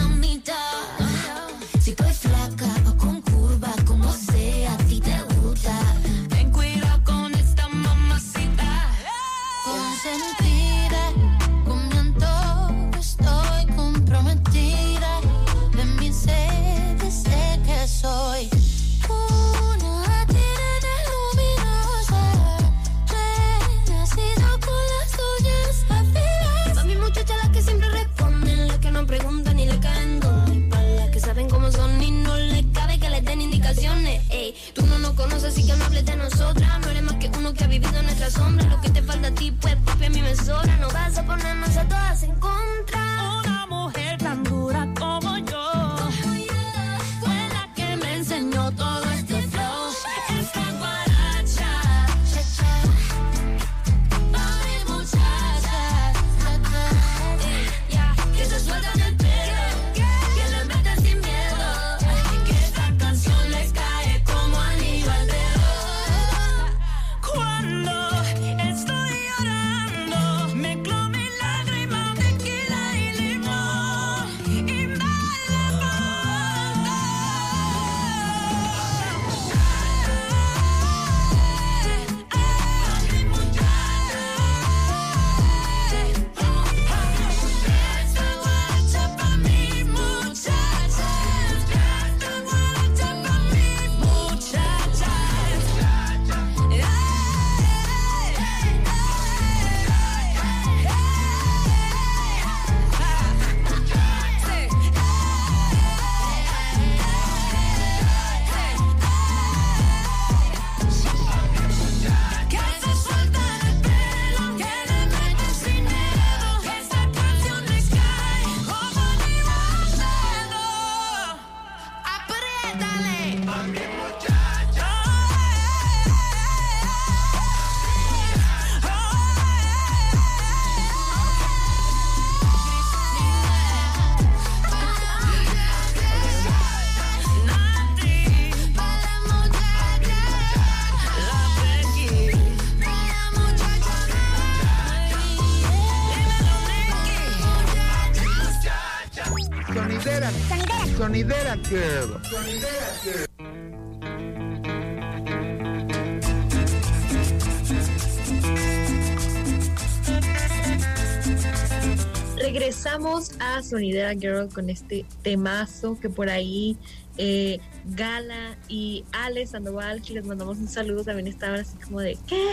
Regresamos a Sonidera Girl con este temazo que por ahí eh, Gala y Alex Sandoval, que les mandamos un saludo, también estaban así como de ¿qué?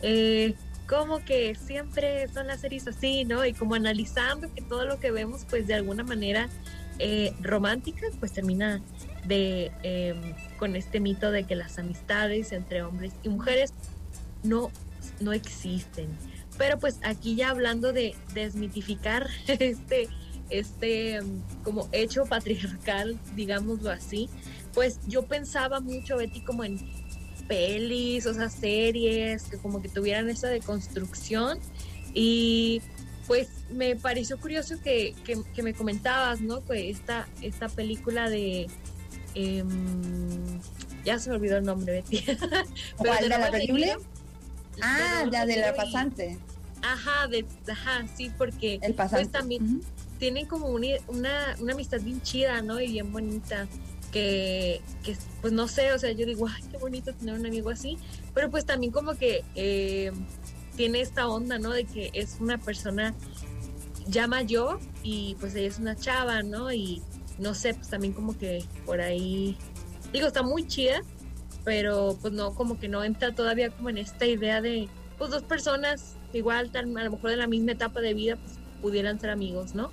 Eh, como que siempre son las series así, ¿no? Y como analizando que todo lo que vemos, pues de alguna manera eh, romántica, pues termina de eh, con este mito de que las amistades entre hombres y mujeres no, no existen. Pero pues aquí ya hablando de desmitificar este, este um, como hecho patriarcal, digámoslo así, pues yo pensaba mucho, Betty, como en pelis, o sea, series, que como que tuvieran esa deconstrucción. Y pues me pareció curioso que, que, que me comentabas, ¿no? Que esta, esta película de... em, ya se me olvidó el nombre, Betty. ¿Cuál, de la película? Guinea. Ah, De ya de la pasante. Ajá, de, ajá, sí, porque El pasante. pues también tienen como una, una, una amistad bien chida, ¿no? Y bien bonita. Que, que, pues no sé, o sea, yo digo, ay, qué bonito tener un amigo así. Pero pues también como que eh, tiene esta onda, ¿no? De que es una persona ya mayor y pues ella es una chava, ¿no? Y no sé, pues también como que por ahí, digo, está muy chida, pero pues no, como que no entra todavía como en esta idea de, pues dos personas igual, tal, a lo mejor de la misma etapa de vida, pues pudieran ser amigos, ¿no?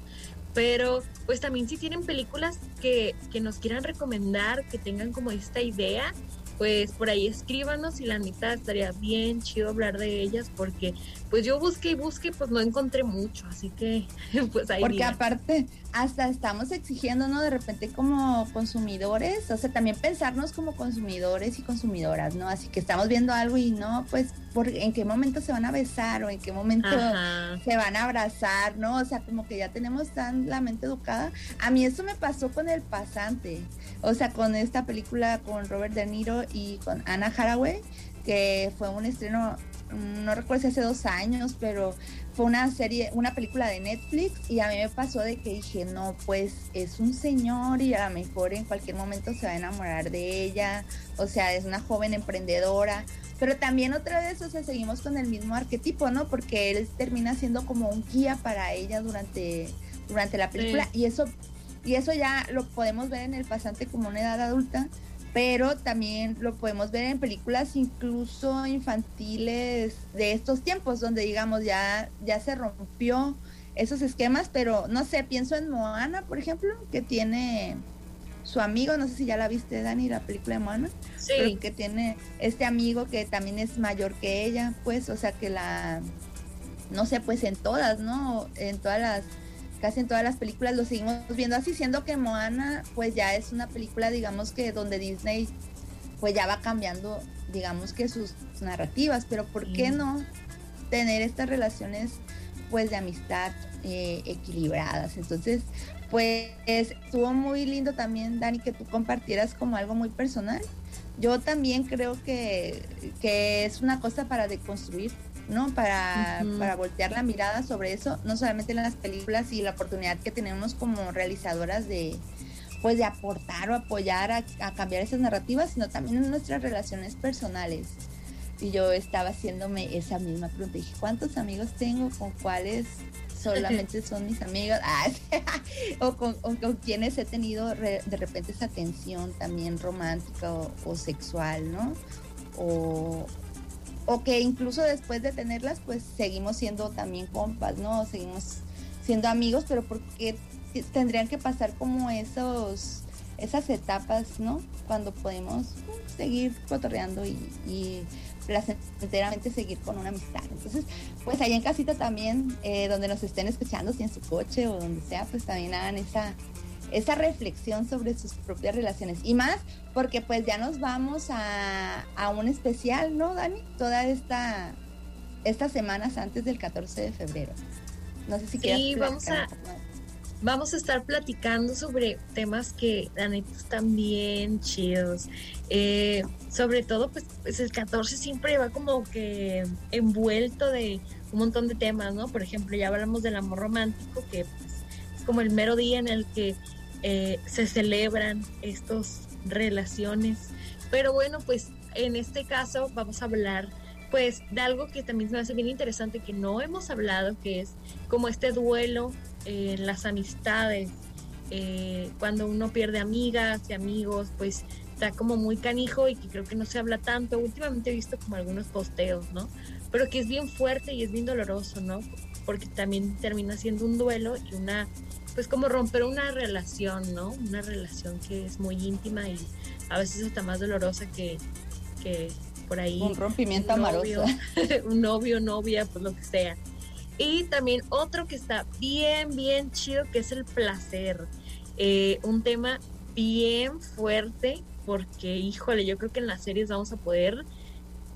Pero pues también si tienen películas que, que nos quieran recomendar, que tengan como esta idea, pues por ahí escríbanos y la mitad estaría bien chido hablar de ellas porque pues yo busqué y busqué pues no encontré mucho, así que pues ahí Porque aparte hasta estamos exigiendo, ¿no? De repente como consumidores, o sea, también pensarnos como consumidores y consumidoras, ¿no? Así que estamos viendo algo y no, pues, por, ¿en qué momento se van a besar o en qué momento Ajá. se van a abrazar, ¿no? O sea, como que ya tenemos tan la mente educada. A mí eso me pasó con El Pasante, o sea, con esta película con Robert De Niro y con Anna Haraway, que fue un estreno, no recuerdo si hace dos años, pero fue una serie, una película de Netflix y a mí me pasó de que dije, no, pues es un señor y a lo mejor en cualquier momento se va a enamorar de ella, o sea, es una joven emprendedora, pero también otra vez, o sea, seguimos con el mismo arquetipo, ¿no? Porque él termina siendo como un guía para ella durante, durante la película Sí. y eso y eso ya lo podemos ver en el pasante como una edad adulta, pero también lo podemos ver en películas incluso infantiles de estos tiempos donde digamos ya ya se rompió esos esquemas, pero no sé, pienso en Moana, por ejemplo, que tiene su amigo, no sé si ya la viste Dani, la película de Moana, Sí. pero que tiene este amigo que también es mayor que ella, pues, o sea que la no sé, pues en todas, ¿no? En todas las casi en todas las películas lo seguimos viendo así, siendo que Moana pues ya es una película, digamos que donde Disney pues ya va cambiando, digamos que sus narrativas, pero ¿por qué no tener estas relaciones pues de amistad eh, equilibradas? Entonces, pues estuvo muy lindo también, Dani, que tú compartieras como algo muy personal. Yo también creo que, que es una cosa para deconstruir, ¿no? Para, para voltear la mirada sobre eso, no solamente en las películas y la oportunidad que tenemos como realizadoras de pues de aportar o apoyar a, a cambiar esas narrativas, sino también en nuestras relaciones personales. Y yo estaba haciéndome esa misma pregunta. Dije, ¿cuántos amigos tengo? ¿Con cuáles solamente son mis amigos? Ah, o, con, o con quienes he tenido re- de repente esa tensión también romántica o, o sexual, ¿no? O, o que incluso después de tenerlas, pues seguimos siendo también compas, ¿no? Seguimos siendo amigos, pero porque tendrían que pasar como esos esas etapas, ¿no? Cuando podemos uh, seguir cotorreando y, y placenteramente seguir con una amistad. Entonces, pues ahí en casita también, eh, donde nos estén escuchando, si en su coche o donde sea, pues también hagan esa, esa reflexión sobre sus propias relaciones. Y más, porque pues ya nos vamos a, a un especial, ¿no, Dani? Toda esta, estas semanas antes del 14 de febrero. No sé si quieres Sí, vamos a, vamos a estar platicando sobre temas que la neta están bien chidos. Eh, sobre todo, pues, pues el 14 siempre va como que envuelto de un montón de temas, ¿no? Por ejemplo, ya hablamos del amor romántico, que pues, es como el mero día en el que eh, se celebran estas relaciones. Pero bueno, pues en este caso vamos a hablar pues de algo que también me hace bien interesante que no hemos hablado, que es como este duelo eh, en las amistades, eh, cuando uno pierde amigas y amigos, pues está como muy canijo y que creo que no se habla tanto. Últimamente he visto como algunos posteos, ¿no? Pero que es bien fuerte y es bien doloroso, ¿no? Porque también termina siendo un duelo y una, pues como romper una relación, ¿no? Una relación que es muy íntima y a veces hasta más dolorosa que, que por ahí. Un rompimiento un novio, amoroso. un novio, novia, pues lo que sea. Y también otro que está bien, bien chido, que es el placer. Eh, un tema bien fuerte, porque, híjole, yo creo que en las series vamos a poder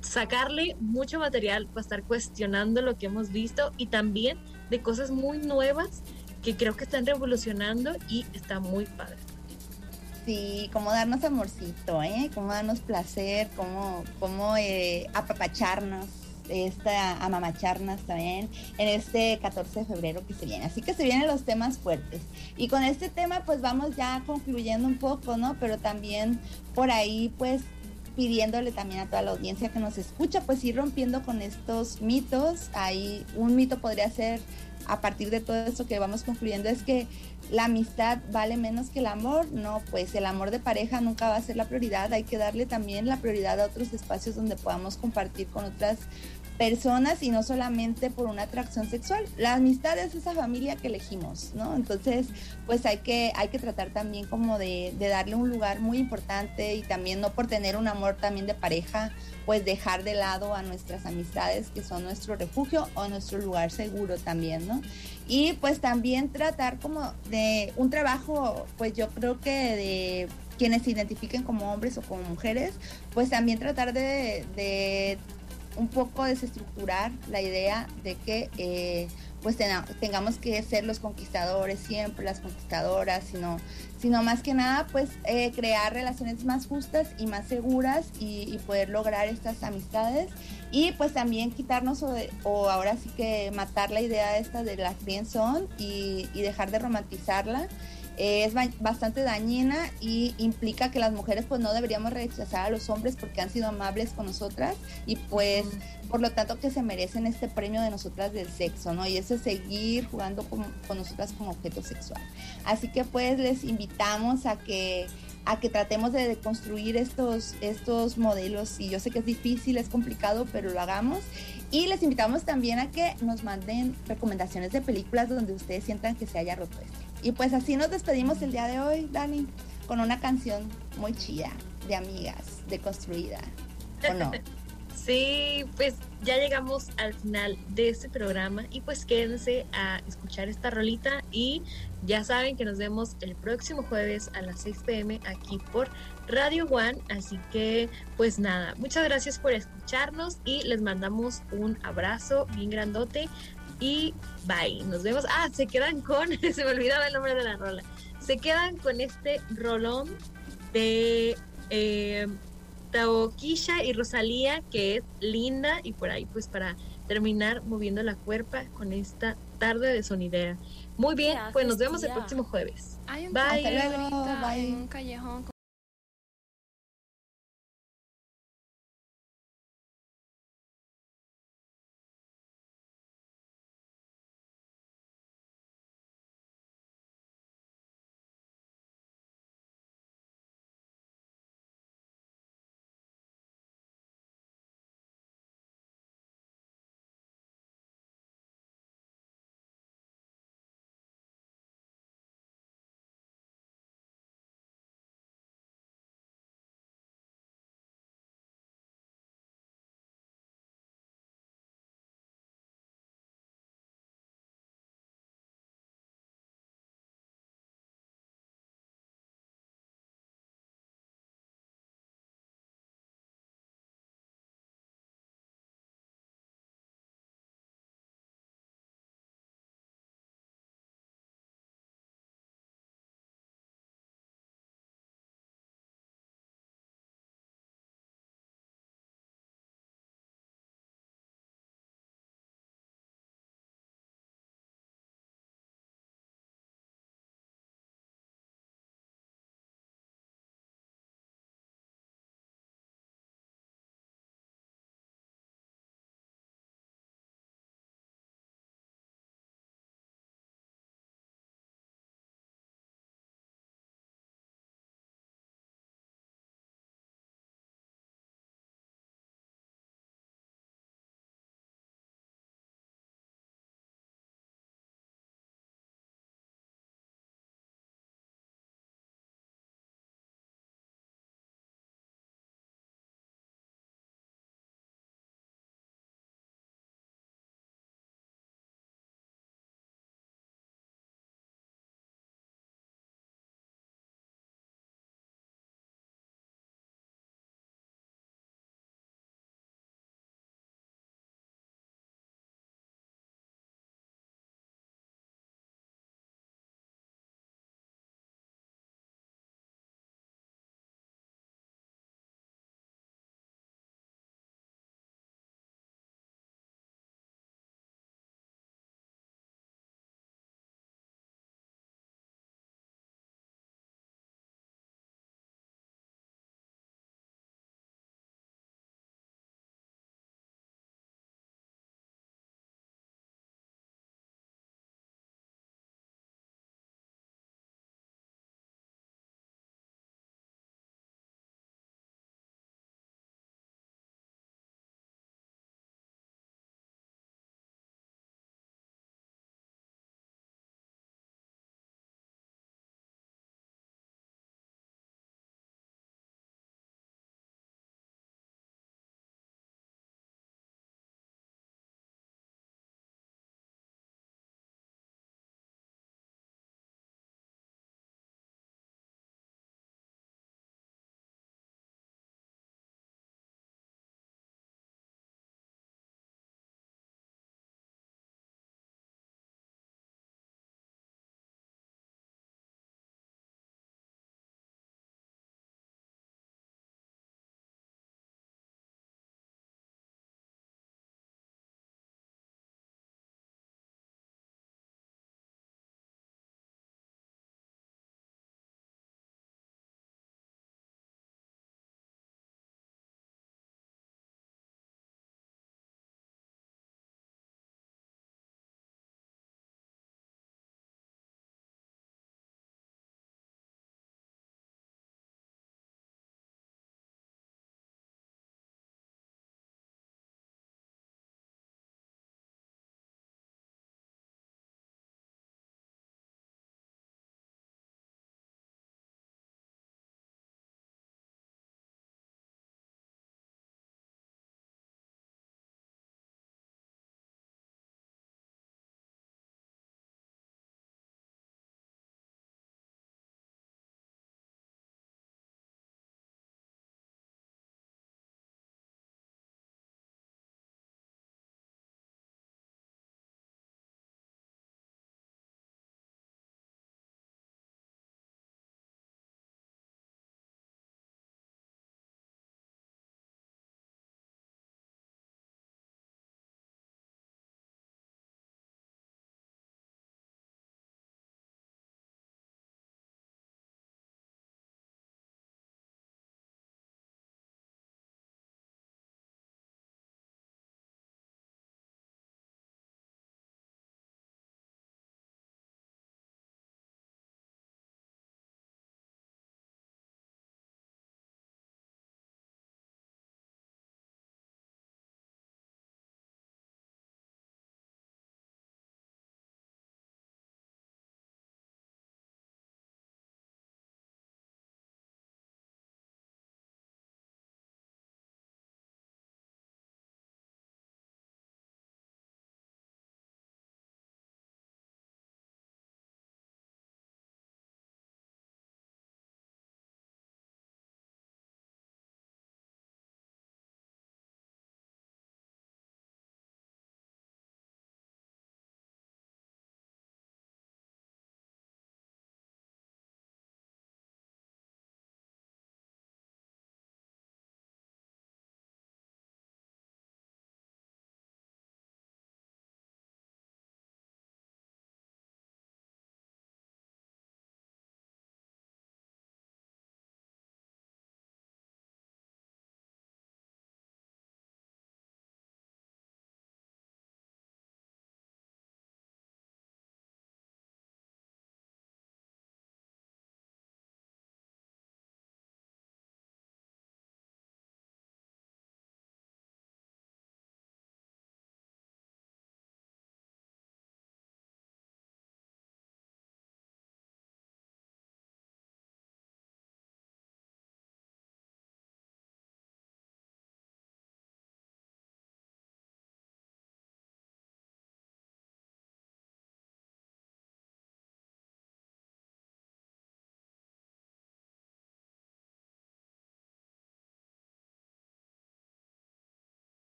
sacarle mucho material para estar cuestionando lo que hemos visto y también de cosas muy nuevas que creo que están revolucionando y está muy padre. Sí, cómo darnos amorcito, ¿eh? Cómo darnos placer, cómo, cómo eh, apapacharnos, esta, amamacharnos también en este 14 de febrero que se viene. Así que se vienen los temas fuertes. Y con este tema pues vamos ya concluyendo un poco, ¿no? Pero también por ahí pues pidiéndole también a toda la audiencia que nos escucha, pues ir rompiendo con estos mitos. Ahí un mito podría ser a partir de todo esto que vamos concluyendo es que la amistad vale menos que el amor, no, pues el amor de pareja nunca va a ser la prioridad, hay que darle también la prioridad a otros espacios donde podamos compartir con otras personas y no solamente por una atracción sexual. La amistad es esa familia que elegimos, ¿no? Entonces, pues hay que, hay que tratar también como de, darle un lugar muy importante y también no por tener un amor también de pareja, pues dejar de lado a nuestras amistades que son nuestro refugio o nuestro lugar seguro también, ¿no? Y pues también tratar como de un trabajo, pues yo creo que de quienes se identifiquen como hombres o como mujeres, pues también tratar de un poco desestructurar la idea de que eh, pues tengamos que ser los conquistadores siempre, las conquistadoras, sino, sino más que nada pues eh, crear relaciones más justas y más seguras y, poder lograr estas amistades. Y pues también quitarnos o, ahora sí que matar la idea esta de la friendzone y, y dejar de romantizarla es bastante dañina y implica que las mujeres pues no deberíamos rechazar a los hombres porque han sido amables con nosotras y pues por lo tanto que se merecen este premio de nosotras del sexo, ¿no? Y eso es seguir jugando con, con nosotras como objeto sexual. Así que pues les invitamos a que a que tratemos de deconstruir estos, estos modelos y yo sé que es difícil, es complicado, pero lo hagamos. Y les invitamos también a que nos manden recomendaciones de películas donde ustedes sientan que se haya roto esto. Y pues así nos despedimos el día de hoy, Dani, con una canción muy chida, de amigas, de construida. ¿O no? Sí, pues ya llegamos al final de este programa y pues quédense a escuchar esta rolita y ya saben que nos vemos el próximo jueves a las 6 pm aquí por Radio One, así que pues nada, muchas gracias por escucharnos y les mandamos un abrazo bien grandote y bye. Nos vemos. Ah, se quedan con, se me olvidaba el nombre de la rola. Se quedan con este rolón de eh, Taoquilla y Rosalía, que es linda, y por ahí, pues para terminar moviendo la cuerpa con esta tarde de sonidera. Muy bien, pues nos vemos el próximo jueves. Bye. callejón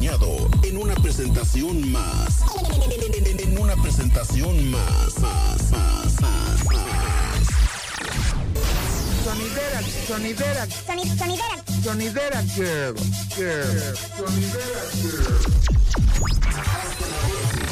en una presentación más. En una presentación más, más, más, más, más. Sonidera, sonidera, sonidera, sonidera girl, girl, sonidera girl.